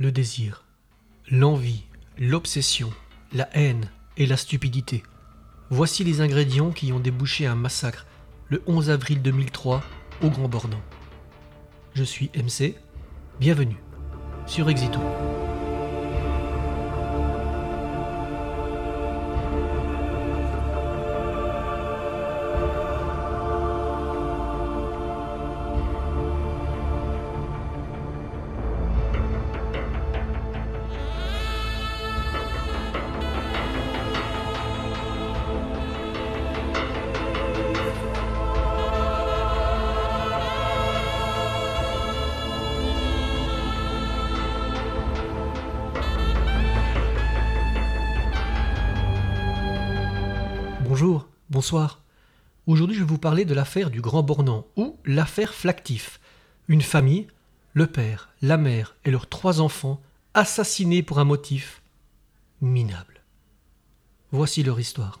le désir, l'envie, l'obsession, la haine et la stupidité. Voici les ingrédients qui ont débouché un massacre le 11 avril 2003 au Grand Bornand. Je suis MC, bienvenue sur Exito. Parler de l'affaire du Grand Bornand, ou l'affaire Flactif. Une famille, le père, la mère et leurs trois enfants, assassinés pour un motif minable. Voici leur histoire.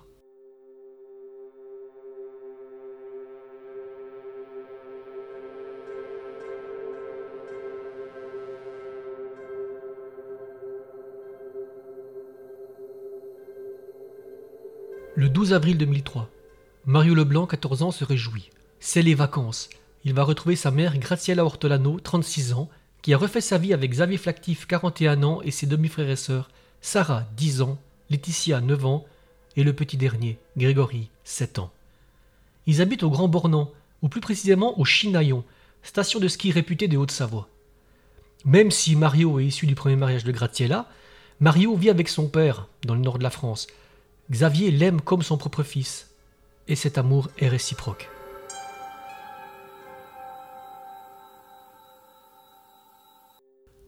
Le 12 avril 2003, Mario Leblanc, 14 ans, se réjouit. C'est les vacances. Il va retrouver sa mère Graciela Ortolano, 36 ans, qui a refait sa vie avec Xavier Flactif, 41 ans, et ses demi-frères et sœurs, Sarah, 10 ans, Laetitia, 9 ans, et le petit dernier, Grégory, 7 ans. Ils habitent au Grand Bornand, ou plus précisément au Chinaillon, station de ski réputée de Haute-Savoie. Même si Mario est issu du premier mariage de Graciela, Mario vit avec son père, dans le nord de la France, Xavier l'aime comme son propre fils, et cet amour est réciproque.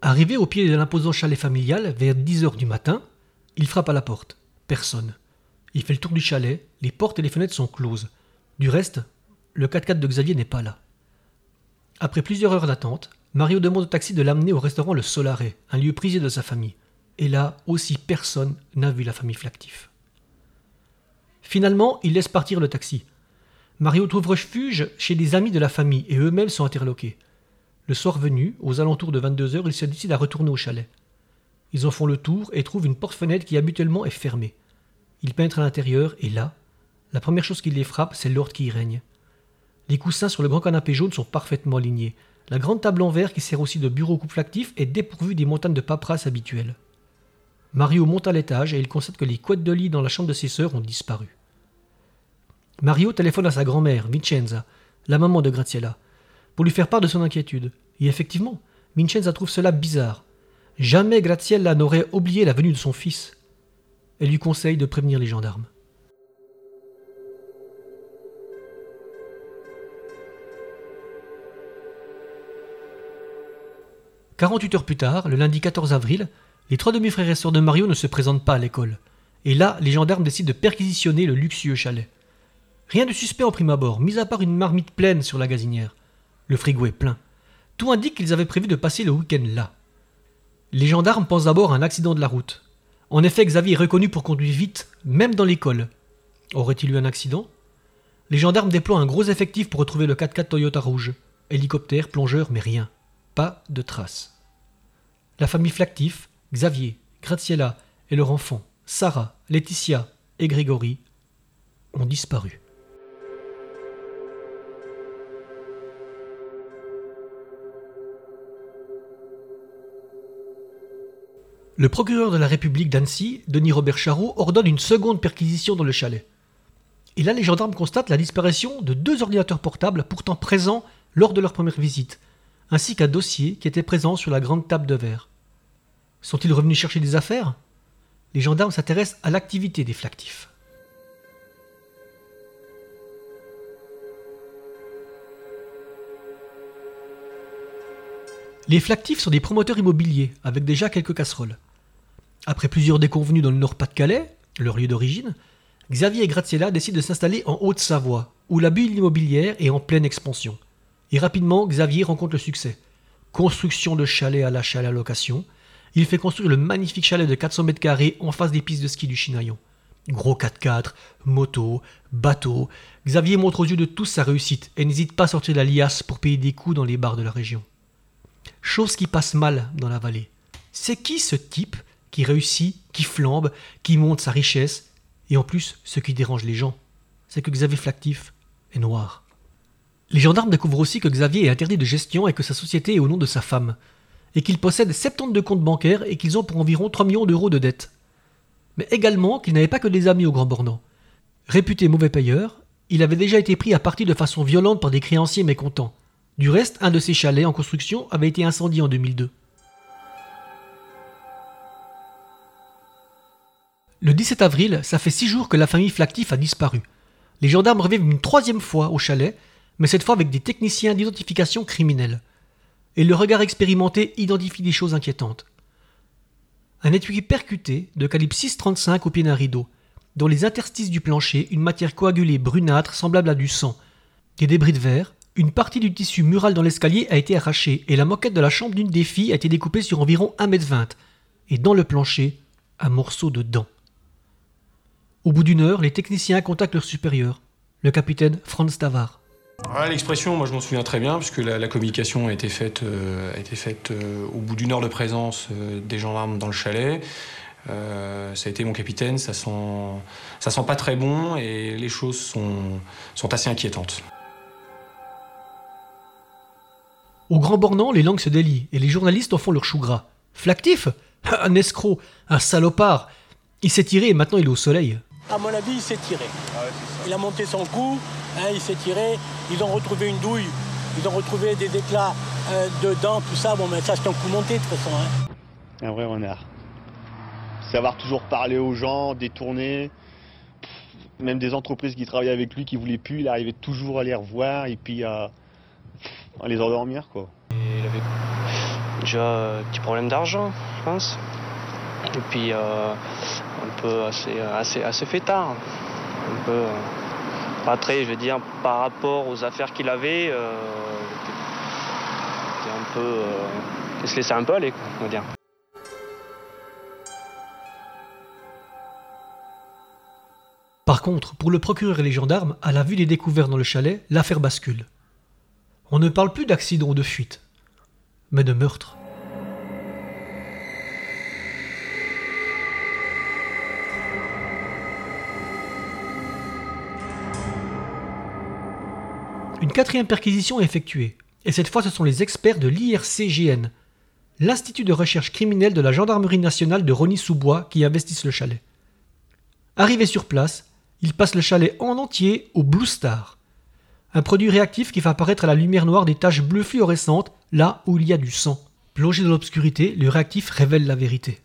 Arrivé au pied de l'imposant chalet familial vers 10 heures du matin, il frappe à la porte. Personne. Il fait le tour du chalet, les portes et les fenêtres sont closes. Du reste, le 4x4 de Xavier n'est pas là. Après plusieurs heures d'attente, Mario demande au taxi de l'amener au restaurant Le Solaré, un lieu prisé de sa famille. Et là aussi personne n'a vu la famille Flactif. Finalement, il laisse partir le taxi. Mario trouve refuge chez des amis de la famille et eux-mêmes sont interloqués. Le soir venu, aux alentours de 22 heures, ils se décident à retourner au chalet. Ils en font le tour et trouvent une porte-fenêtre qui habituellement est fermée. Ils pénètrent à l'intérieur et là, la première chose qui les frappe, c'est l'ordre qui y règne. Les coussins sur le grand canapé jaune sont parfaitement alignés. La grande table en verre qui sert aussi de bureau couple actif est dépourvue des montagnes de paperasse habituelles. Mario monte à l'étage et il constate que les couettes de lit dans la chambre de ses sœurs ont disparu. Mario téléphone à sa grand-mère, Vincenza, la maman de Graziella, pour lui faire part de son inquiétude. Et effectivement, Vincenza trouve cela bizarre. Jamais Graziella n'aurait oublié la venue de son fils. Elle lui conseille de prévenir les gendarmes. Quarante-huit heures plus tard, le lundi 14 avril, les trois demi-frères et sœurs de Mario ne se présentent pas à l'école. Et là, les gendarmes décident de perquisitionner le luxueux chalet. Rien de suspect en prime abord, mis à part une marmite pleine sur la gazinière. Le frigo est plein. Tout indique qu'ils avaient prévu de passer le week-end là. Les gendarmes pensent d'abord à un accident de la route. En effet, Xavier est reconnu pour conduire vite, même dans l'école. Aurait-il eu un accident? Les gendarmes déploient un gros effectif pour retrouver le 4x4 Toyota rouge. Hélicoptère, plongeur, mais rien. Pas de traces. La famille Flactif, Xavier, Graziella et leur enfant, Sarah, Laetitia et Grégory, ont disparu. Le procureur de la République d'Annecy, Denis Robert Charot, ordonne une seconde perquisition dans le chalet. Et là, les gendarmes constatent la disparition de deux ordinateurs portables pourtant présents lors de leur première visite, ainsi qu'un dossier qui était présent sur la grande table de verre. Sont-ils revenus chercher des affaires? Les gendarmes s'intéressent à l'activité des flactifs. Les flactifs sont des promoteurs immobiliers, avec déjà quelques casseroles. Après plusieurs déconvenus dans le Nord-Pas-de-Calais, leur lieu d'origine, Xavier et Graziella décident de s'installer en Haute-Savoie, où la bulle immobilière est en pleine expansion. Et rapidement, Xavier rencontre le succès. Construction de chalets à l'achat à la location, il fait construire le magnifique chalet de 400 mètres carrés en face des pistes de ski du Chinaillon. Gros 4x4, moto, bateau, Xavier montre aux yeux de tous sa réussite et n'hésite pas à sortir de la liasse pour payer des coups dans les bars de la région. Chose qui passe mal dans la vallée. c'est qui ce type? Qui réussit, qui flambe, qui monte sa richesse Et en plus, ce qui dérange les gens, c'est que Xavier Flactif est noir. Les gendarmes découvrent aussi que Xavier est interdit de gestion et que sa société est au nom de sa femme, et qu'il possède 72 comptes bancaires et qu'ils ont pour environ 3 millions d'euros de dettes. Mais également qu'il n'avait pas que des amis au Grand Bornand. Réputé mauvais payeur, il avait déjà été pris à partie de façon violente par des créanciers mécontents. Du reste, un de ses chalets en construction avait été incendié en 2002. Le 17 avril, ça fait six jours que la famille Flactif a disparu. Les gendarmes reviennent une troisième fois au chalet, mais cette fois avec des techniciens d'identification criminelle. Et le regard expérimenté identifie des choses inquiétantes. Un étui percuté de calibre 6,35 au pied d'un rideau, dans les interstices du plancher une matière coagulée brunâtre semblable à du sang, des débris de verre, une partie du tissu mural dans l'escalier a été arrachée et la moquette de la chambre d'une des filles a été découpée sur environ 1m20, et dans le plancher, un morceau de dent. Au bout d'une heure, les techniciens contactent leur supérieur, le capitaine Franz Tavar. L'expression, moi je m'en souviens très bien, puisque la, communication a été faite, euh, a été faite euh, au bout d'une heure de présence euh, des gendarmes dans le chalet. ça a été mon capitaine, ça sent, ça sent pas très bon et les choses sont, sont assez inquiétantes. Au Grand Bornand, les langues se délient et les journalistes en font leur chou gras. Flactif? Un escroc, un salopard. Il s'est tiré et maintenant il est au soleil. À mon avis, il s'est tiré. Ah il a monté son cou, hein, il s'est tiré. Ils ont retrouvé une douille, ils ont retrouvé des éclats euh, de dents, tout ça. Bon, mais ça, c'est un coup monté de toute façon. Hein. Un vrai renard. Savoir toujours parler aux gens, détourner. Même des entreprises qui travaillaient avec lui qui voulaient plus, il arrivait toujours à les revoir et puis à, les endormir. Quoi. il avait déjà un petit problème d'argent, je pense. Et puis euh, un peu assez, assez, assez fêtard. Un peu, euh, pas très, je veux dire, par rapport aux affaires qu'il avait, euh, un peu, euh, il se laissait un peu aller, on va. Par contre, pour le procureur et les gendarmes, à la vue des découvertes dans le chalet, l'affaire bascule. On ne parle plus d'accident ou de fuite, mais de meurtre. Une quatrième perquisition est effectuée, et cette fois ce sont les experts de l'IRCGN, l'Institut de recherche criminelle de la Gendarmerie nationale de Rony-sous-Bois, qui investissent le chalet. Arrivés sur place, ils passent le chalet en entier au Blue Star, un produit réactif qui fait apparaître à la lumière noire des taches bleues fluorescentes là où il y a du sang. Plongé dans l'obscurité, le réactif révèle la vérité.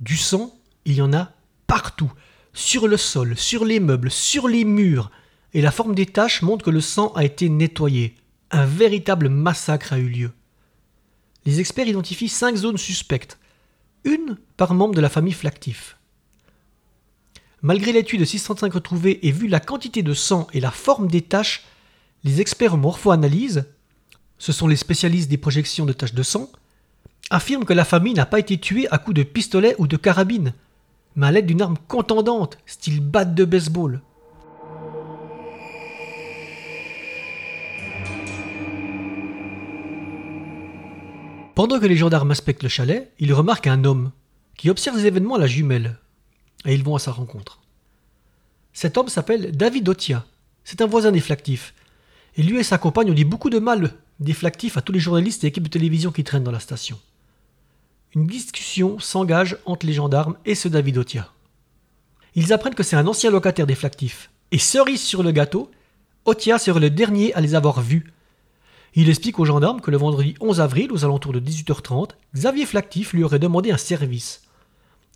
Du sang, il y en a partout, sur le sol, sur les meubles, sur les murs, et la forme des taches montre que le sang a été nettoyé. Un véritable massacre a eu lieu. Les experts identifient cinq zones suspectes, une par membre de la famille Flactif. Malgré l'étude de 605 retrouvées et vu la quantité de sang et la forme des taches, les experts en morpho-analyse, ce sont les spécialistes des projections de taches de sang, affirment que la famille n'a pas été tuée à coups de pistolet ou de carabine, mais à l'aide d'une arme contendante, style batte de baseball. Pendant que les gendarmes inspectent le chalet, ils remarquent un homme qui observe les événements à la jumelle. Et ils vont à sa rencontre. Cet homme s'appelle David Otia. C'est un voisin des Flactifs. Et lui et sa compagne ont dit beaucoup de mal des Flactifs à tous les journalistes et équipes de télévision qui traînent dans la station. Une discussion s'engage entre les gendarmes et ce David Otia. Ils apprennent que c'est un ancien locataire des Flactifs. Et cerise sur le gâteau, Otia serait le dernier à les avoir vus il explique aux gendarmes que le vendredi 11 avril, aux alentours de 18h30, Xavier Flactif lui aurait demandé un service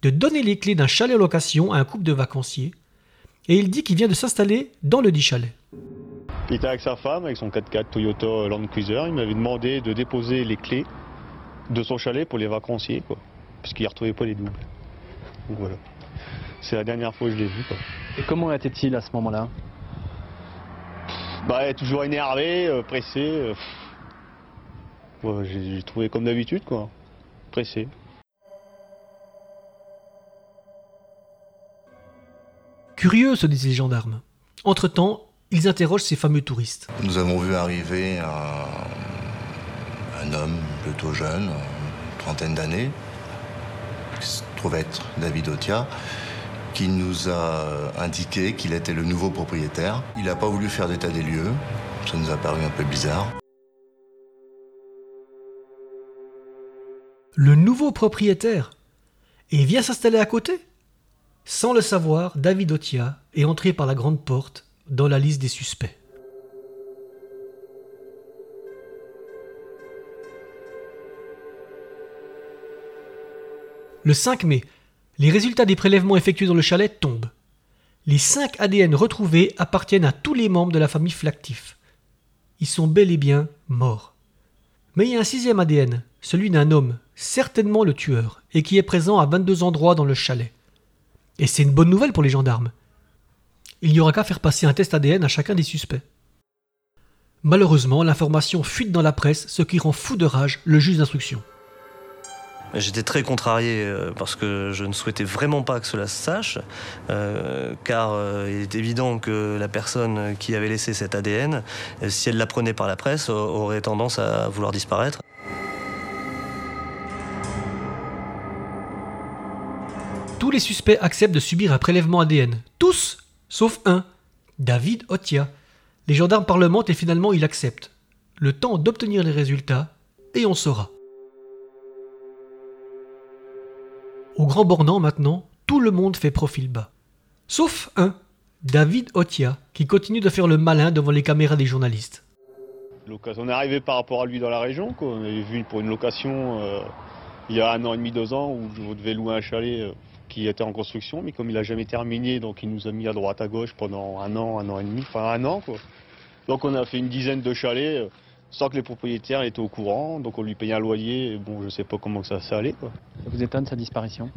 de donner les clés d'un chalet en location à un couple de vacanciers, et il dit qu'il vient de s'installer dans le dit chalet. Il était avec sa femme, avec son 4x4 Toyota Land Cruiser. Il m'avait demandé de déposer les clés de son chalet pour les vacanciers, quoi, puisqu'il ne retrouvait pas les doubles. Donc voilà. C'est la dernière fois que je l'ai vu. Quoi. Et comment était-il à ce moment-là? Bah, toujours énervé, euh, pressé. Euh, j'ai trouvé comme d'habitude, quoi. Pressé. Curieux, se disent les gendarmes. Entre-temps, ils interrogent ces fameux touristes. Nous avons vu arriver un, un homme plutôt jeune, une trentaine d'années, trouve être David Otia, qui nous a indiqué qu'il était le nouveau propriétaire. Il n'a pas voulu faire d'état des lieux, ça nous a paru un peu bizarre. Le nouveau propriétaire Et vient s'installer à côté Sans le savoir, David Otia est entré par la grande porte dans la liste des suspects. Le 5 mai, les résultats des prélèvements effectués dans le chalet tombent. Les 5 ADN retrouvés appartiennent à tous les membres de la famille Flactif. Ils sont bel et bien morts. Mais il y a un sixième ADN, celui d'un homme, certainement le tueur, et qui est présent à 22 endroits dans le chalet. Et c'est une bonne nouvelle pour les gendarmes. Il n'y aura qu'à faire passer un test ADN à chacun des suspects. Malheureusement, l'information fuite dans la presse, ce qui rend fou de rage le juge d'instruction. J'étais très contrarié euh, parce que je ne souhaitais vraiment pas que cela se sache, euh, car euh, il est évident que la personne qui avait laissé cet ADN, si elle l'apprenait par la presse, aurait tendance à vouloir disparaître. Tous les suspects acceptent de subir un prélèvement ADN. Tous, sauf un, David Otia. Les gendarmes parlementent et finalement il accepte. Le temps d'obtenir les résultats, et on saura. Au Grand Bornand maintenant, tout le monde fait profil bas. Sauf un, David Otia, qui continue de faire le malin devant les caméras des journalistes. On est arrivé par rapport à lui dans la région. On avait vu pour une location euh, il y a un an et demi, deux ans, où je devais louer un chalet euh, qui était en construction, mais comme il n'a jamais terminé, donc il nous a mis à droite à gauche pendant un an, un an et demi, enfin un an. Donc on a fait une dizaine de chalets. Euh, sans que les propriétaires étaient au courant, donc on lui payait un loyer, bon je sais pas comment ça, ça allait. Quoi. Ça vous étonne sa disparition?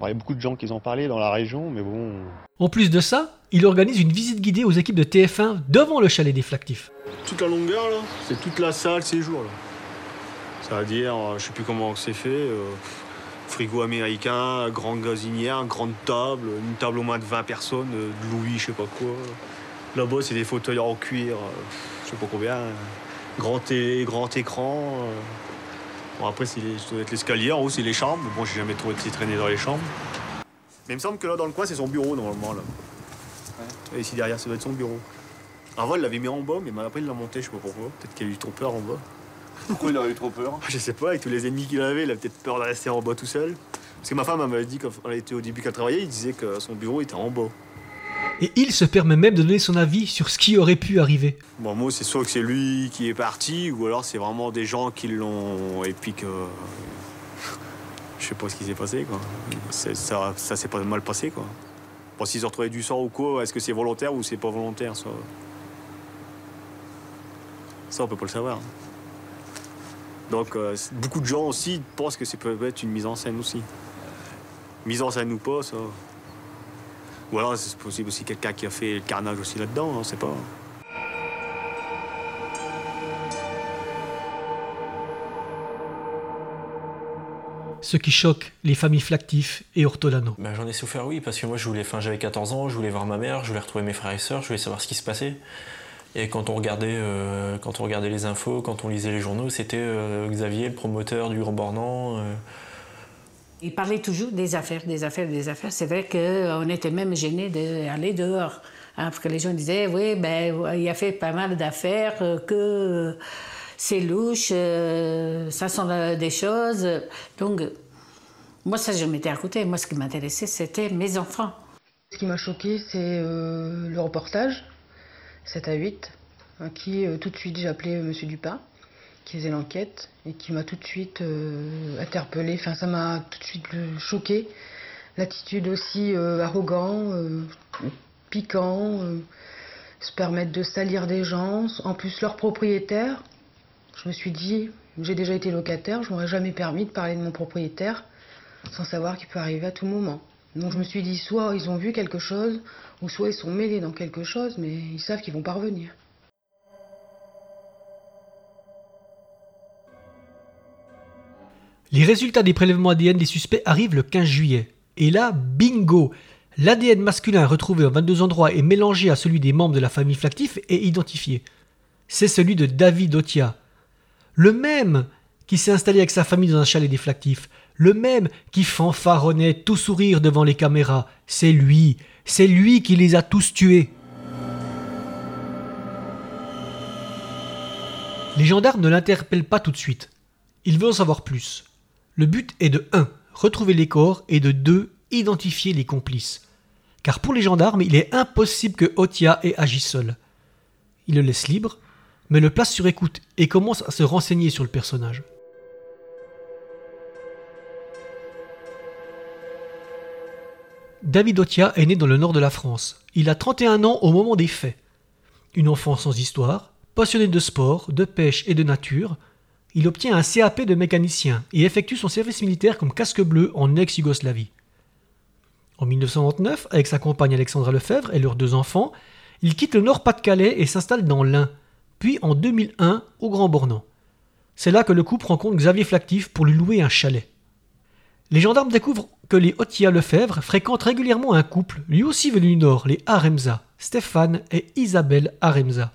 Il y a beaucoup de gens qui en parlaient dans la région, mais bon... En plus de ça, il organise une visite guidée aux équipes de TF1 devant le chalet des Flactifs. Toute la longueur, là, c'est toute la salle séjour. Là. Ça veut dire, euh, je sais plus comment c'est fait, euh, frigo américain, grande gazinière, grande table, une table au moins de 20 personnes, euh, de Louis, je sais pas quoi. Là-bas, c'est des fauteuils en cuir, je sais pas combien grand, grand écran. Euh. Bon, après, c'est ça doit être l'escalier. En haut, c'est les chambres. Bon, j'ai jamais trop été traîné dans les chambres. Mais il me semble que là, dans le coin, c'est son bureau, normalement. Là. Et ici derrière, ça doit être son bureau. Avant, il l'avait mis en bas, mais après, il l'a monté, je sais pas pourquoi. Peut-être qu'il a eu trop peur en bas. Pourquoi il aurait eu trop peur Je sais pas, avec tous les ennemis qu'il avait, il a peut-être peur de rester en bas tout seul. Parce que ma femme m'avait dit, quand elle était au début qu'elle travaillait, il disait que son bureau était en bas et il se permet même de donner son avis sur ce qui aurait pu arriver. Bon, moi, c'est soit que c'est lui qui est parti, ou alors c'est vraiment des gens qui l'ont. Et puis que. Je sais pas ce qui s'est passé, quoi. Ça, ça s'est pas mal passé, quoi. Bon, s'ils ont retrouvé du sang ou quoi, est-ce que c'est volontaire ou c'est pas volontaire, ça? Ça, on peut pas le savoir. Donc, euh, beaucoup de gens aussi pensent que ça peut être une mise en scène aussi. Mise en scène ou pas, ça. Ou alors c'est possible aussi quelqu'un qui a fait le carnage aussi là-dedans, on ne sait pas. Ce qui choque les familles Flactif et Ortolano. Ben, J'en ai souffert, oui, parce que moi je voulais, enfin, j'avais 14 ans, je voulais voir ma mère, je voulais retrouver mes frères et sœurs, je voulais savoir ce qui se passait. Et quand on regardait, euh, quand on regardait les infos, quand on lisait les journaux, c'était euh, Xavier, le promoteur du Grand Bornand. Euh, il parlait toujours des affaires, des affaires, des affaires. C'est vrai qu'on était même gênés d'aller dehors. Hein, parce que les gens disaient, oui, ben, il a fait pas mal d'affaires, euh, que c'est louche, euh, ça sont des choses. Donc, moi, ça, je m'étais à côté. Moi, ce qui m'intéressait, c'était mes enfants. Ce qui m'a choqué, c'est euh, le reportage, 7 à 8, hein, qui tout de suite, j'ai appelé M. Dupin qui faisait l'enquête et qui m'a tout de suite euh, interpellée. Enfin, ça m'a tout de suite choqué. L'attitude aussi euh, arrogant, euh, piquant, se permettre de salir des gens, en plus leur propriétaire. Je me suis dit, j'ai déjà été locataire, je m'aurais jamais permis de parler de mon propriétaire sans savoir qu'il peut arriver à tout moment. Donc je me suis dit, soit ils ont vu quelque chose, ou soit ils sont mêlés dans quelque chose, mais ils savent qu'ils vont parvenir. Les résultats des prélèvements ADN des suspects arrivent le 15 juillet. Et là, bingo L'ADN masculin retrouvé en 22 endroits et mélangé à celui des membres de la famille Flactif est identifié. C'est celui de David Otia. Le même qui s'est installé avec sa famille dans un chalet des Flactifs. le même qui fanfaronnait tout sourire devant les caméras. C'est lui, c'est lui qui les a tous tués. Les gendarmes ne l'interpellent pas tout de suite. Ils veulent en savoir plus. Le but est de 1. Retrouver les corps et de 2. Identifier les complices. Car pour les gendarmes, il est impossible que Otia ait agi seul. Il le laisse libre, mais le place sur écoute et commence à se renseigner sur le personnage. David Otia est né dans le nord de la France. Il a 31 ans au moment des faits. Une enfance sans histoire, passionné de sport, de pêche et de nature, il obtient un CAP de mécanicien et effectue son service militaire comme casque bleu en ex-Yougoslavie. En 1929, avec sa compagne Alexandra Lefebvre et leurs deux enfants, il quitte le Nord-Pas-de-Calais et s'installe dans l'Ain, puis en 2001 au Grand Bornand. C'est là que le couple rencontre Xavier Flactif pour lui louer un chalet. Les gendarmes découvrent que les Otia Lefebvre fréquentent régulièrement un couple, lui aussi venu du Nord, les Aremza, Stéphane et Isabelle Aremza.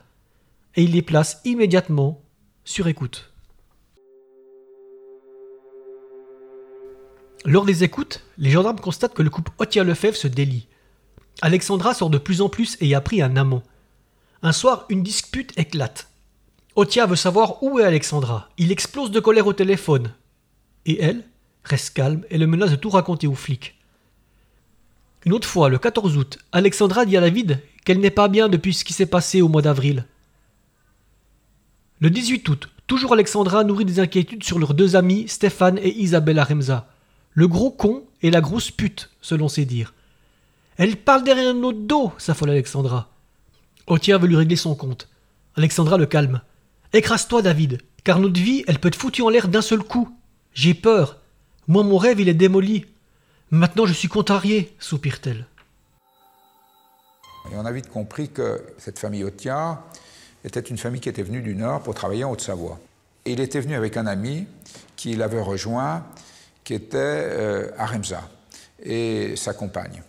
Et ils les placent immédiatement sur écoute. Lors des écoutes, les gendarmes constatent que le couple Otia Lefebvre se délie. Alexandra sort de plus en plus et a pris un amant. Un soir, une dispute éclate. Otia veut savoir où est Alexandra. Il explose de colère au téléphone. Et elle reste calme et le menace de tout raconter aux flics. Une autre fois, le 14 août, Alexandra dit à David qu'elle n'est pas bien depuis ce qui s'est passé au mois d'avril. Le 18 août, toujours Alexandra nourrit des inquiétudes sur leurs deux amis, Stéphane et Isabelle Aremza. Le gros con et la grosse pute, selon ses dires. Elle parle derrière notre dos, s'affole Alexandra. Otia veut lui régler son compte. Alexandra le calme. Écrase-toi, David, car notre vie, elle peut être foutue en l'air d'un seul coup. J'ai peur. Moi, mon rêve, il est démoli. Maintenant, je suis contrarié, soupire-t-elle. Et on a vite compris que cette famille Otia était une famille qui était venue du Nord pour travailler en Haute-Savoie. Et il était venu avec un ami qui l'avait rejoint, qui était euh, et sa compagne.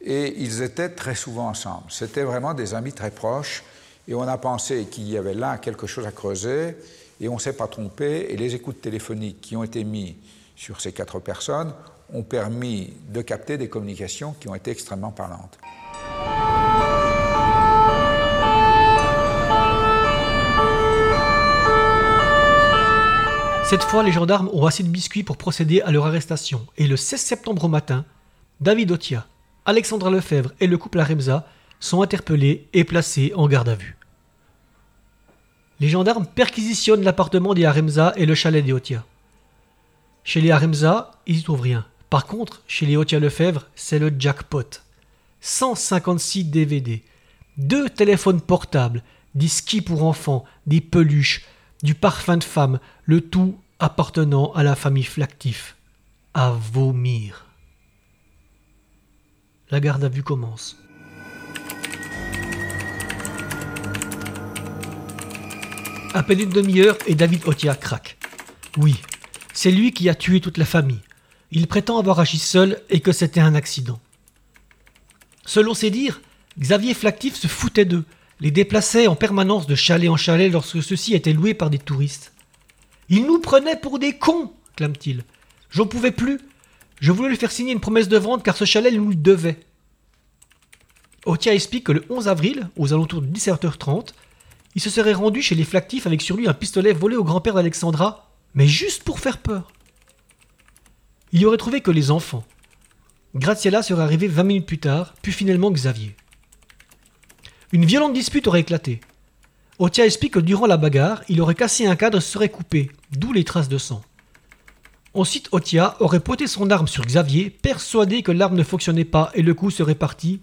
Et ils étaient très souvent ensemble. C'était vraiment des amis très proches. Et on a pensé qu'il y avait là quelque chose à creuser. Et on ne s'est pas trompé. Et les écoutes téléphoniques qui ont été mises sur ces quatre personnes ont permis de capter des communications qui ont été extrêmement parlantes. Cette fois, les gendarmes ont assez de biscuits pour procéder à leur arrestation. Et le 16 septembre au matin, David Otia, Alexandra Lefebvre et le couple Aremza sont interpellés et placés en garde à vue. Les gendarmes perquisitionnent l'appartement des Aremza et le chalet des Otia. Chez les Aremza, ils n'y trouvent rien. Par contre, chez les Otia Lefebvre, c'est le jackpot. 156 DVD, deux téléphones portables, des skis pour enfants, des peluches, du parfum de femme, le tout appartenant à la famille Flactif. À vomir. La garde à vue commence. À peine une demi-heure et David Otia craque. Oui, c'est lui qui a tué toute la famille. Il prétend avoir agi seul et que c'était un accident. Selon ses dires, Xavier Flactif se foutait d'eux, les déplaçait en permanence de chalet en chalet lorsque ceux-ci étaient loués par des touristes. Il nous prenait pour des cons, clame-t-il. J'en pouvais plus. Je voulais lui faire signer une promesse de vente car ce chalet nous le devait. Otia explique que le 11 avril, aux alentours de 17h30, il se serait rendu chez les Flactifs avec sur lui un pistolet volé au grand-père d'Alexandra, mais juste pour faire peur. Il y aurait trouvé que les enfants. Graziella serait arrivée 20 minutes plus tard, puis finalement Xavier. Une violente dispute aurait éclaté. Otia explique que durant la bagarre, il aurait cassé un cadre et se serait coupé, d'où les traces de sang. Ensuite, Otia aurait pointé son arme sur Xavier, persuadé que l'arme ne fonctionnait pas et le coup serait parti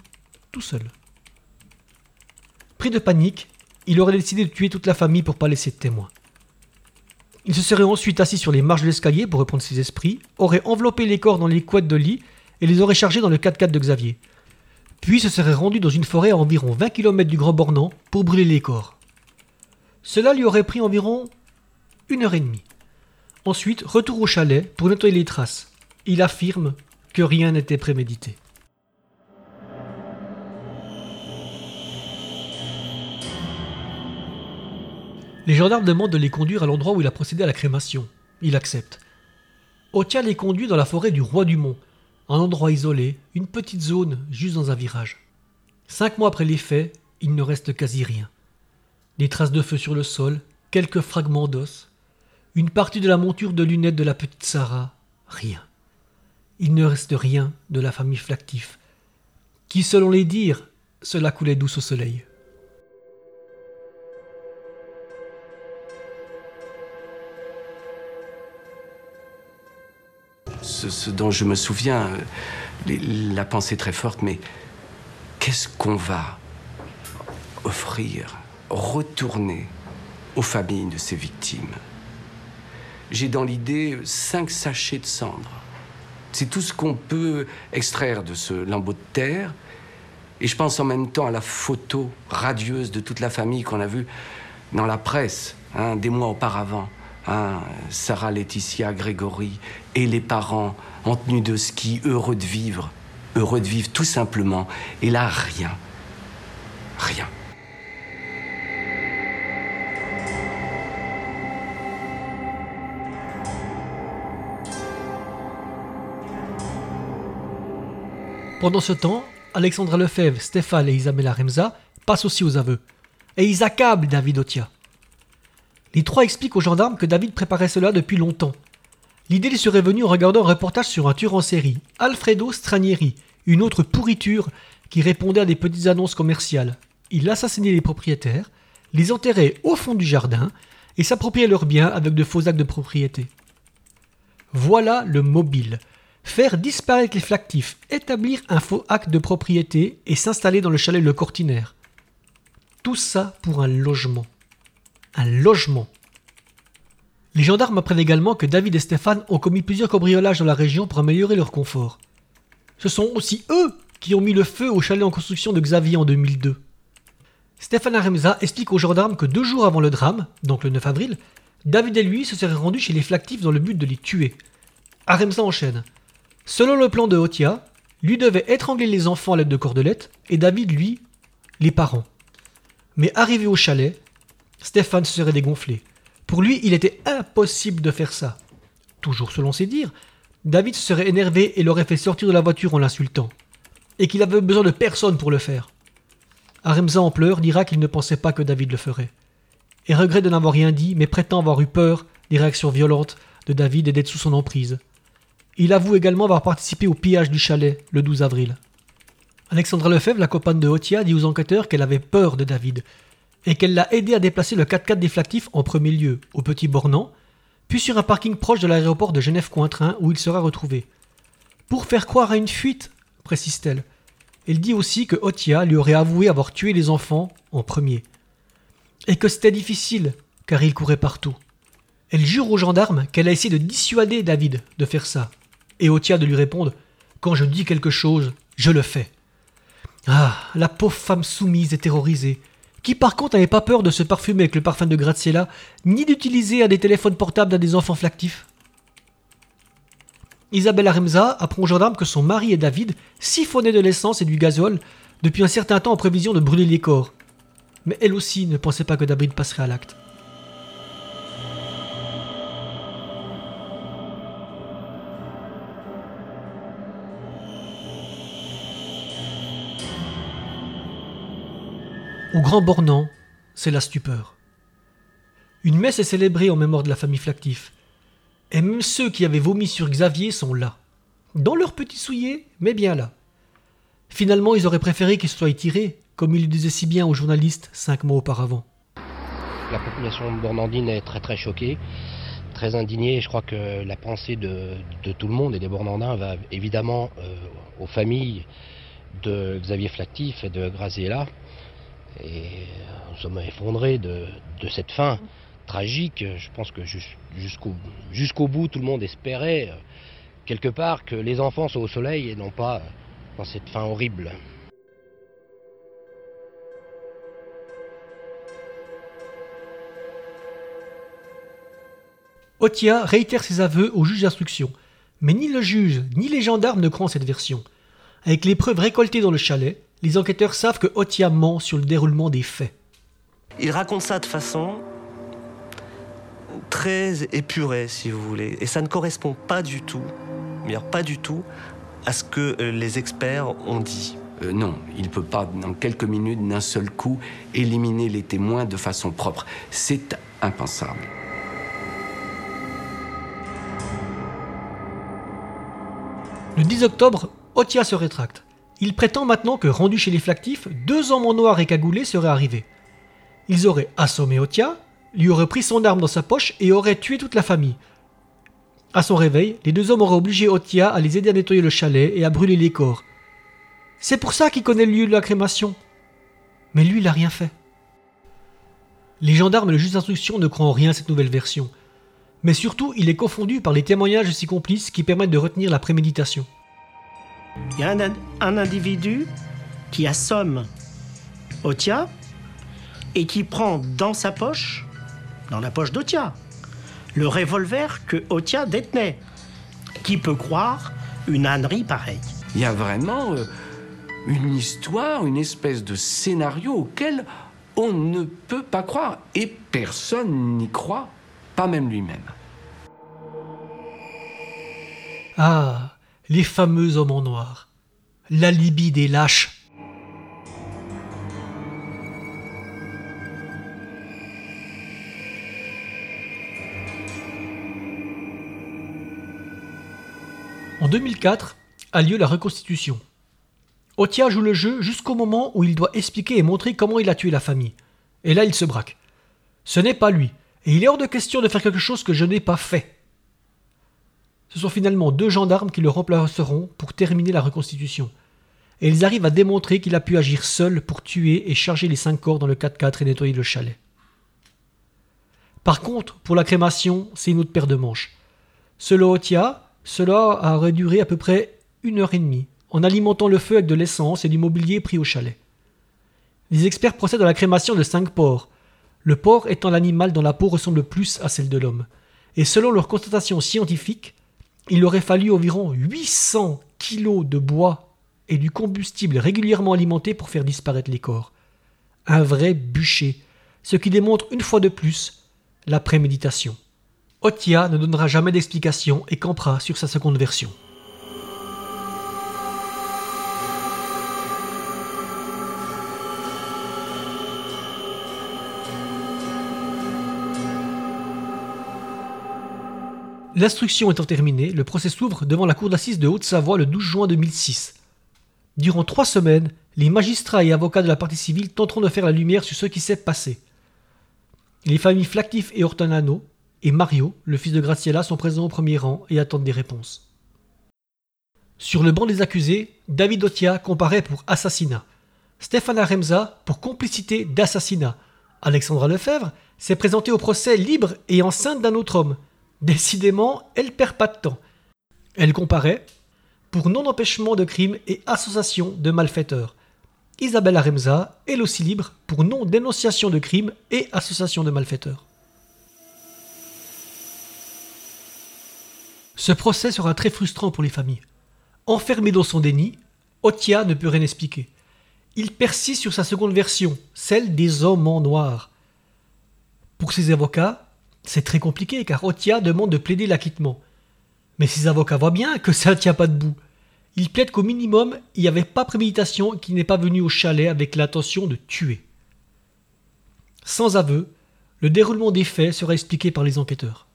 tout seul. Pris de panique, il aurait décidé de tuer toute la famille pour pas laisser de témoins. Il se serait ensuite assis sur les marches de l'escalier pour reprendre ses esprits, aurait enveloppé les corps dans les couettes de lit et les aurait chargés dans le 4x4 de Xavier. Puis se serait rendu dans une forêt à environ 20 km du Grand Bornand pour brûler les corps. Cela lui aurait pris environ une heure et demie. Ensuite, retour au chalet pour nettoyer les traces. Il affirme que rien n'était prémédité. Les gendarmes demandent de les conduire à l'endroit où il a procédé à la crémation. Il accepte. Otia les conduit dans la forêt du Roi du Mont, un endroit isolé, une petite zone juste dans un virage. Cinq mois après les faits, il ne reste quasi rien. Des traces de feu sur le sol, quelques fragments d'os, une partie de la monture de lunettes de la petite Sarah, rien. Il ne reste rien de la famille Flactif, qui, selon les dires, cela coulait douce au soleil. ce, dont je me souviens, euh, la pensée très forte, mais qu'est-ce qu'on va offrir, retourner aux familles de ces victimes J'ai dans l'idée cinq sachets de cendres. C'est tout ce qu'on peut extraire de ce lambeau de terre. Et je pense en même temps à la photo radieuse de toute la famille qu'on a vue dans la presse hein, des mois auparavant. Hein, Sarah Laetitia Grégory et les parents en tenue de ski, heureux de vivre, heureux de vivre tout simplement. Et là, rien. Rien. Pendant ce temps, Alexandra Lefebvre, Stéphane et Isabella Remza passent aussi aux aveux. Et ils accablent David Otia. Les trois expliquent aux gendarmes que David préparait cela depuis longtemps. L'idée lui serait venue en regardant un reportage sur un tueur en série, Alfredo Stranieri, une autre pourriture qui répondait à des petites annonces commerciales. Il assassinait les propriétaires, les enterrait au fond du jardin et s'appropriait leurs biens avec de faux actes de propriété. Voilà le mobile. Faire disparaître les flactifs, établir un faux acte de propriété et s'installer dans le chalet Le Cortinaire. Tout ça pour un logement un logement. Les gendarmes apprennent également que David et Stéphane ont commis plusieurs cambriolages dans la région pour améliorer leur confort. Ce sont aussi eux qui ont mis le feu au chalet en construction de Xavier en 2002. Stéphane Aremza explique aux gendarmes que deux jours avant le drame, donc le 9 avril, David et lui se seraient rendus chez les flactifs dans le but de les tuer. Aremza enchaîne. Selon le plan de Otia, lui devait étrangler les enfants à l'aide de cordelettes et David, lui, les parents. Mais arrivé au chalet, Stéphane se serait dégonflé. Pour lui, il était impossible de faire ça. Toujours selon ses dires, David se serait énervé et l'aurait fait sortir de la voiture en l'insultant. Et qu'il avait besoin de personne pour le faire. Aremza en pleurs dira qu'il ne pensait pas que David le ferait. Et regrette de n'avoir rien dit, mais prétend avoir eu peur des réactions violentes de David et d'être sous son emprise. Il avoue également avoir participé au pillage du chalet le 12 avril. Alexandra Lefebvre, la compagne de Otia, dit aux enquêteurs qu'elle avait peur de David, et qu'elle l'a aidé à déplacer le 4x4 déflactif en premier lieu au Petit Bornand, puis sur un parking proche de l'aéroport de Genève-Cointrin où il sera retrouvé. Pour faire croire à une fuite, précise-t-elle. Elle dit aussi que Otia lui aurait avoué avoir tué les enfants en premier. Et que c'était difficile, car il courait partout. Elle jure aux gendarmes qu'elle a essayé de dissuader David de faire ça, et Otia de lui répondre Quand je dis quelque chose, je le fais. Ah, la pauvre femme soumise et terrorisée, qui par contre n'avait pas peur de se parfumer avec le parfum de Graziella, ni d'utiliser des téléphones portables à des enfants flactifs. Isabella Remza apprend aux gendarmes que son mari et David siphonnaient de l'essence et du gazole depuis un certain temps en prévision de brûler les corps. Mais elle aussi ne pensait pas que David passerait à l'acte. Au Grand Bornand, c'est la stupeur. Une messe est célébrée en mémoire de la famille Flactif. Et même ceux qui avaient vomi sur Xavier sont là. Dans leurs petits souliers, mais bien là. Finalement, ils auraient préféré qu'il soit tiré, comme il le disait si bien aux journalistes cinq mois auparavant. La population bornandine est très très choquée, très indignée. Je crois que la pensée de, tout le monde et des Bornandins va évidemment euh, aux familles de Xavier Flactif et de Graziella. Et nous sommes effondrés de, cette fin tragique. Je pense que jusqu'au bout, tout le monde espérait euh, quelque part que les enfants soient au soleil et non pas dans cette fin horrible. Otia réitère ses aveux au juge d'instruction, mais ni le juge ni les gendarmes ne croient cette version. Avec les preuves récoltées dans le chalet, les enquêteurs savent que Otia ment sur le déroulement des faits. Il raconte ça de façon très épuré, si vous voulez. Et ça ne correspond pas du tout, mais pas du tout, à ce que euh, les experts ont dit. Euh, non, il ne peut pas, dans quelques minutes, d'un seul coup, éliminer les témoins de façon propre. C'est impensable. Le 10 octobre, Otia se rétracte. Il prétend maintenant que, rendu chez les flactifs, deux hommes en noir et cagoulés seraient arrivés. Ils auraient assommé Otia, lui auraient pris son arme dans sa poche et auraient tué toute la famille. À son réveil, les deux hommes auraient obligé Otia à les aider à nettoyer le chalet et à brûler les corps. C'est pour ça qu'il connaît le lieu de la crémation. Mais lui, il n'a rien fait. Les gendarmes et le juge d'instruction ne croient en rien à cette nouvelle version. Mais surtout, il est confondu par les témoignages de ses complices qui permettent de retenir la préméditation. Il y a un, un individu qui assomme Otia et qui prend dans sa poche, dans la poche d'Otia, le revolver que Otia détenait. Qui peut croire une ânerie pareille Il y a vraiment euh, une histoire, une espèce de scénario auquel on ne peut pas croire. Et personne n'y croit, pas même lui-même. Ah, les fameux hommes en noir. L'alibi des lâches. En 2004 a lieu la reconstitution. Otia joue le jeu jusqu'au moment où il doit expliquer et montrer comment il a tué la famille. Et là, il se braque. Ce n'est pas lui, et il est hors de question de faire quelque chose que je n'ai pas fait. Ce sont finalement deux gendarmes qui le remplaceront pour terminer la reconstitution. Et ils arrivent à démontrer qu'il a pu agir seul pour tuer et charger les cinq corps dans le 4x4 et nettoyer le chalet. Par contre, pour la crémation, c'est une autre paire de manches. Selon Otia, cela aurait duré à peu près une heure et demie, en alimentant le feu avec de l'essence et du mobilier pris au chalet. Les experts procèdent à la crémation de cinq porcs, le porc étant l'animal dont la peau ressemble plus à celle de l'homme. Et selon leur constatation scientifique, il aurait fallu environ 800 kilos de bois et du combustible régulièrement alimenté pour faire disparaître les corps. Un vrai bûcher, ce qui démontre une fois de plus la préméditation. Otia ne donnera jamais d'explication et campera sur sa seconde version. L'instruction étant terminée, le procès s'ouvre devant la cour d'assises de Haute-Savoie le 12 juin 2006. Durant trois semaines, les magistrats et avocats de la partie civile tenteront de faire la lumière sur ce qui s'est passé. Les familles Flactif et Ortonano et Mario, le fils de Graciela, sont présents au premier rang et attendent des réponses. Sur le banc des accusés, David Otia comparaît pour assassinat, Stéphane Remza pour complicité d'assassinat, Alexandra Lefebvre s'est présentée au procès libre et enceinte d'un autre homme. Décidément, elle perd pas de temps. Elle comparaît pour non-empêchement de crime et association de malfaiteurs. Isabelle Aremza, elle aussi libre pour non-dénonciation de crime et association de malfaiteurs. Ce procès sera très frustrant pour les familles. Enfermé dans son déni, Otia ne peut rien expliquer. Il persiste sur sa seconde version, celle des hommes en noir. Pour ses avocats, c'est très compliqué car Otia demande de plaider l'acquittement. Mais ses avocats voient bien que ça ne tient pas debout. Ils plaident qu'au minimum, il n'y avait pas préméditation qu'il n'est pas venu au chalet avec l'intention de tuer. Sans aveu, le déroulement des faits sera expliqué par les enquêteurs.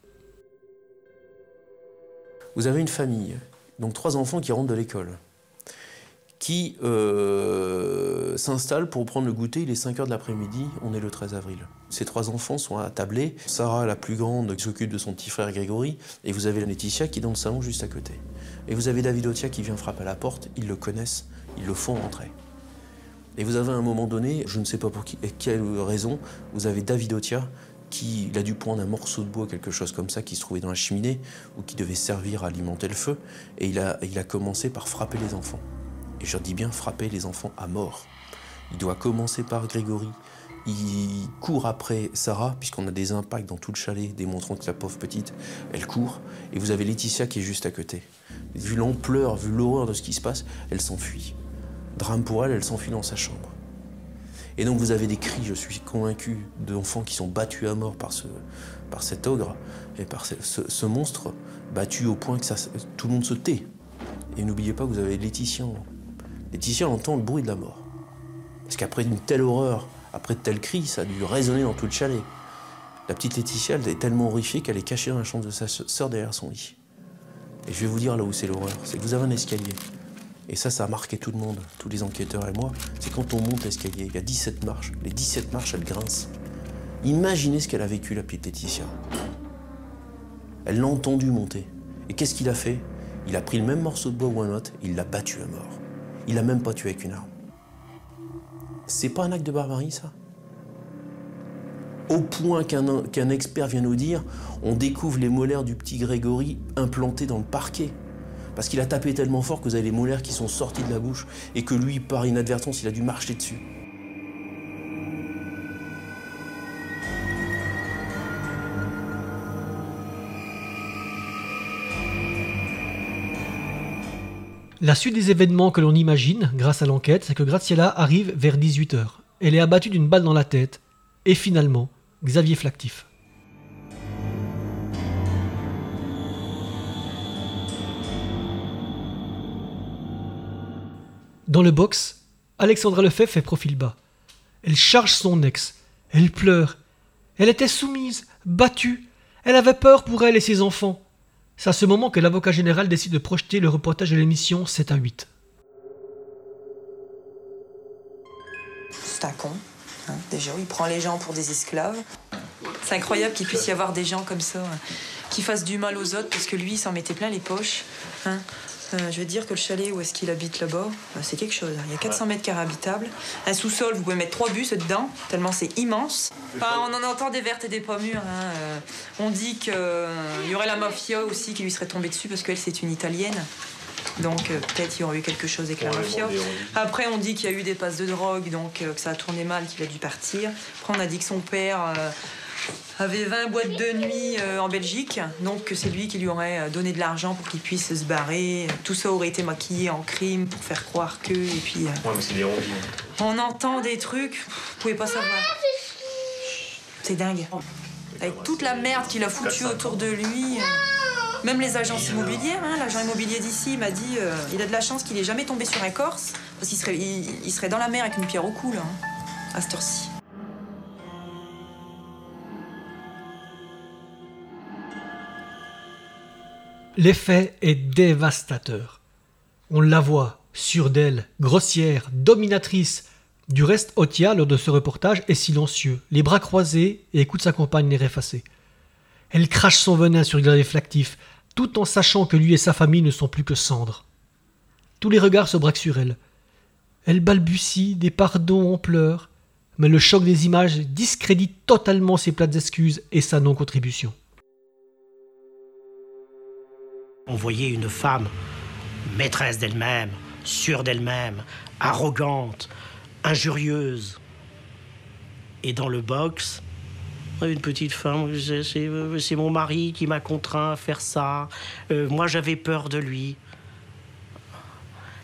Vous avez une famille, donc trois enfants qui rentrent de l'école, qui euh, s'installent pour prendre le goûter. Il est 5 h de l'après-midi, on est le 13 avril. Ces trois enfants sont attablés. Sarah, la plus grande, s'occupe de son petit frère Grégory, et vous avez Laetitia qui est dans le salon juste à côté. Et vous avez David Otia qui vient frapper à la porte, ils le connaissent, ils le font rentrer. Et vous avez à un moment donné, je ne sais pas pour quelle raison, vous avez David Otia qui il a dû prendre un morceau de bois, quelque chose comme ça, qui se trouvait dans la cheminée ou qui devait servir à alimenter le feu, et il a commencé par frapper les enfants. Je dis bien frapper les enfants à mort. Il doit commencer par Grégory. Il court après Sarah, puisqu'on a des impacts dans tout le chalet, démontrant que la pauvre petite, elle court. Et vous avez Laetitia qui est juste à côté. Vu l'ampleur, vu l'horreur de ce qui se passe, elle s'enfuit. Drame pour elle, elle s'enfuit dans sa chambre. Et donc vous avez des cris, je suis convaincu, d'enfants qui sont battus à mort par, ce, par cet ogre et par ce, monstre, battus au point que tout le monde se tait. Et n'oubliez pas que vous avez Laetitia. Laetitia entend le bruit de la mort. Parce qu'après une telle horreur, après de tels cris, ça a dû résonner dans tout le chalet. La petite Laetitia, elle est tellement horrifiée qu'elle est cachée dans la chambre de sa sœur derrière son lit. Et je vais vous dire là où c'est l'horreur, c'est que vous avez un escalier. Et ça, ça a marqué tout le monde, tous les enquêteurs et moi. C'est quand on monte l'escalier, il y a 17 marches. Les 17 marches, elles grincent. Imaginez ce qu'elle a vécu, la petite Laetitia. Elle l'a entendu monter. Et qu'est-ce qu'il a fait? Il a pris le même morceau de bois ou un autre, il l'a battu à mort. Il l'a même pas tué avec une arme. C'est pas un acte de barbarie, ça? Au point qu'un qu'un expert vient nous dire on découvre les molaires du petit Grégory implantés dans le parquet. Parce qu'il a tapé tellement fort que vous avez les molaires qui sont sortis de la bouche et que lui, par inadvertance, il a dû marcher dessus. La suite des événements que l'on imagine, grâce à l'enquête, c'est que Graziella arrive vers 18h. Elle est abattue d'une balle dans la tête. Et finalement, Xavier Flactif. Dans le box, Alexandra Lefebvre fait profil bas. Elle charge son ex. Elle pleure. Elle était soumise, battue. Elle avait peur pour elle et ses enfants. C'est à ce moment que l'avocat général décide de projeter le reportage de l'émission 7 à 8. C'est un con, hein, déjà. Il prend les gens pour des esclaves. C'est incroyable qu'il puisse y avoir des gens comme ça, hein, qui fassent du mal aux autres, parce que lui, il s'en mettait plein les poches. hein. Euh, je veux dire que le chalet où est-ce qu'il habite là-bas, euh, c'est quelque chose. hein. Il y a 400 mètres carrés habitables. Un sous-sol, vous pouvez mettre trois bus dedans, tellement c'est immense. Enfin, on en entend des vertes et des pas mûres. hein. Euh, on dit qu'il y aurait la mafia aussi qui lui serait tombée dessus, parce qu'elle, c'est une italienne. Donc euh, peut-être il y aurait eu quelque chose avec la mafia. Après on dit qu'il y a eu des passes de drogue, donc euh, que ça a tourné mal, qu'il a dû partir. Après on a dit que son père euh, avait 20 boîtes de nuit euh, en Belgique, donc que c'est lui qui lui aurait euh, donné de l'argent pour qu'il puisse se barrer. Tout ça aurait été maquillé en crime pour faire croire que. Et puis euh, Ouais, mais c'est des on entend des trucs, pff, vous pouvez pas savoir. C'est dingue. Avec toute la merde qu'il a foutue autour de lui. euh, même les agences immobilières, hein, l'agent immobilier d'ici m'a dit euh, il a de la chance qu'il ait jamais tombé sur un Corse, parce qu'il serait, il, il serait dans la mer avec une pierre au cou, là, hein, à cette heure-ci. L'effet est dévastateur. On la voit, sûre d'elle, grossière, dominatrice. Du reste, Otia, lors de ce reportage, est silencieux, les bras croisés et écoute sa compagne l'air effacé. Elle crache son venin sur Xavier Flactif, tout en sachant que lui et sa famille ne sont plus que cendres. Tous les regards se braquent sur elle. Elle balbutie des pardons en pleurs, mais le choc des images discrédite totalement ses plates excuses et sa non-contribution. On voyait une femme maîtresse d'elle-même, sûre d'elle-même, arrogante, injurieuse. Et dans le box, une petite femme, c'est mon mari qui m'a contraint à faire ça. Euh, moi, j'avais peur de lui.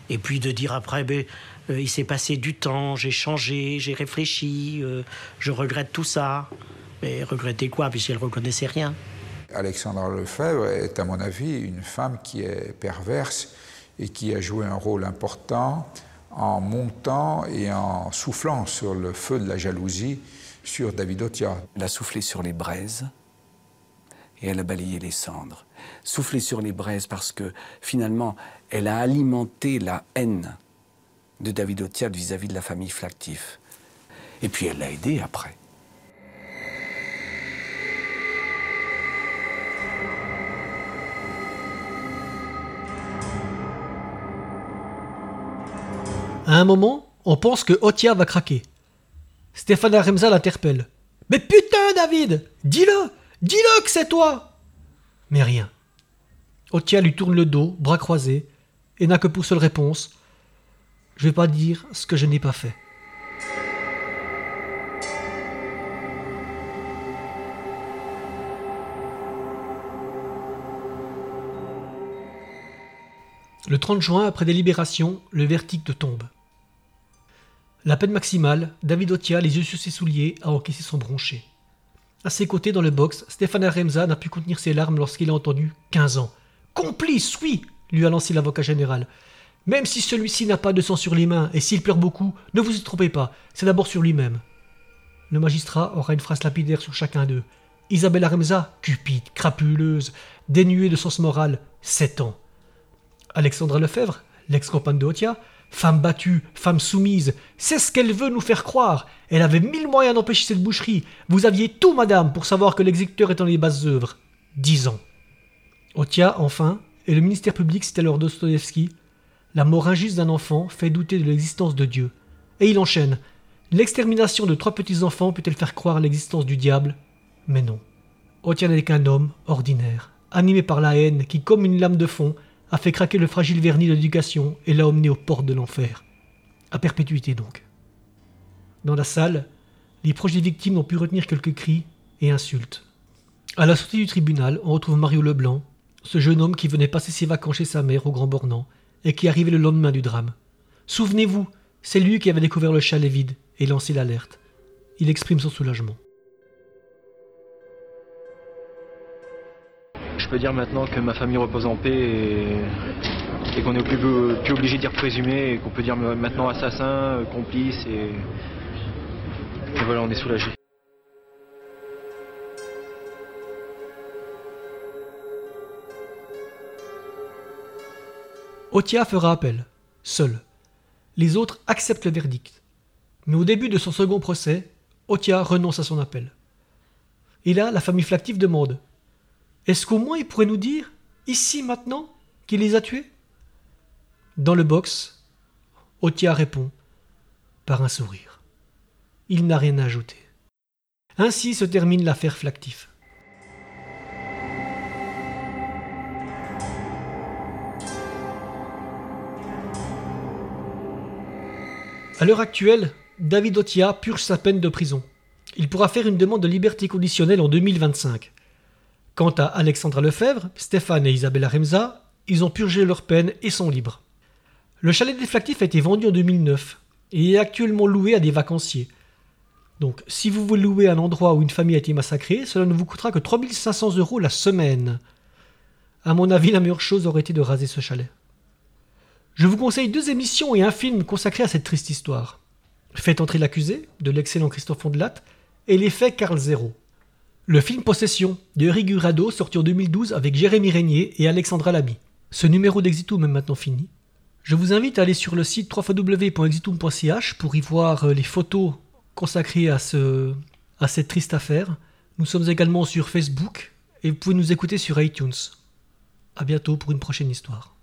Et puis de dire après, ben, euh, il s'est passé du temps, j'ai changé, j'ai réfléchi, euh, je regrette tout ça. Mais regretter quoi, puisqu'elle reconnaissait rien? Alexandra Lefebvre est, à mon avis, une femme qui est perverse et qui a joué un rôle important en montant et en soufflant sur le feu de la jalousie sur David Otia. Elle a soufflé sur les braises et elle a balayé les cendres. Soufflé sur les braises parce que finalement, elle a alimenté la haine de David Otiat vis-à-vis de la famille Flactif. Et puis elle l'a aidé après. À un moment, on pense que Otia va craquer. Stéphane Remza l'interpelle. Mais putain, David Dis-le Dis-le que c'est toi Mais rien. Otia lui tourne le dos, bras croisés, et n'a que pour seule réponse Je vais pas dire ce que je n'ai pas fait. Le 30 juin, après délibération, le verdict tombe. La peine maximale, David Otia, les yeux sur ses souliers, a encaissé son bronché. À ses côtés, dans le box, Stéphane Aremza n'a pu contenir ses larmes lorsqu'il a entendu 15 ans. Complice, oui lui a lancé l'avocat général. Même si celui-ci n'a pas de sang sur les mains et s'il pleure beaucoup, ne vous y trompez pas, c'est d'abord sur lui-même. Le magistrat aura une phrase lapidaire sur chacun d'eux. Isabelle Aremza, cupide, crapuleuse, dénuée de sens moral, 7 ans. Alexandra Lefebvre, l'ex-compagne de Otia, femme battue, femme soumise, c'est ce qu'elle veut nous faire croire. Elle avait mille moyens d'empêcher cette boucherie. Vous aviez tout, madame, pour savoir que l'exécuteur est dans les basses œuvres. Dix ans. Otia, enfin, et le ministère public cite alors Dostoevsky. La mort injuste d'un enfant fait douter de l'existence de Dieu. Et il enchaîne. L'extermination de trois petits-enfants peut-elle faire croire l'existence du diable? Mais non. Otia n'est qu'un homme ordinaire, animé par la haine qui, comme une lame de fond, a fait craquer le fragile vernis de l'éducation et l'a emmené aux portes de l'enfer. À perpétuité donc. Dans la salle, les proches des victimes n'ont pu retenir quelques cris et insultes. À la sortie du tribunal, on retrouve Mario Leblanc, ce jeune homme qui venait passer ses vacances chez sa mère au Grand Bornand et qui arrivait le lendemain du drame. Souvenez-vous, c'est lui qui avait découvert le chalet vide et lancé l'alerte. Il exprime son soulagement. Peux dire maintenant que ma famille repose en paix et, qu'on n'est plus, obligé de dire présumé et qu'on peut dire maintenant assassin, complice et, voilà, on est soulagé. Otia fera appel, seul. Les autres acceptent le verdict. Mais au début de son second procès, Otia renonce à son appel. Et là, la famille Flactif demande Est-ce qu'au moins il pourrait nous dire, ici maintenant, qu'il les a tués? Dans le box, Otia répond par un sourire. Il n'a rien à ajouter. Ainsi se termine l'affaire Flactif. À l'heure actuelle, David Otia purge sa peine de prison. Il pourra faire une demande de liberté conditionnelle en 2025. Quant à Alexandra Lefebvre, Stéphane et Isabella Remza, ils ont purgé leur peine et sont libres. Le chalet déflactif a été vendu en 2009 et est actuellement loué à des vacanciers. Donc, si vous voulez louer un endroit où une famille a été massacrée, cela ne vous coûtera que 3500 euros la semaine. À mon avis, la meilleure chose aurait été de raser ce chalet. Je vous conseille deux émissions et un film consacrés à cette triste histoire. Faites entrer l'accusé, de l'excellent Christophe Ondelat, et l'effet Carl Zero. Le film Possession, de Eric sorti en 2012 avec Jérémy Régnier et Alexandra Lamy. Ce numéro d'Exitum est maintenant fini. Je vous invite à aller sur le site www.exitum.ch pour y voir euh, les photos consacrées à, ce, à cette triste affaire. Nous sommes également sur Facebook et vous pouvez nous écouter sur iTunes. A bientôt pour une prochaine histoire.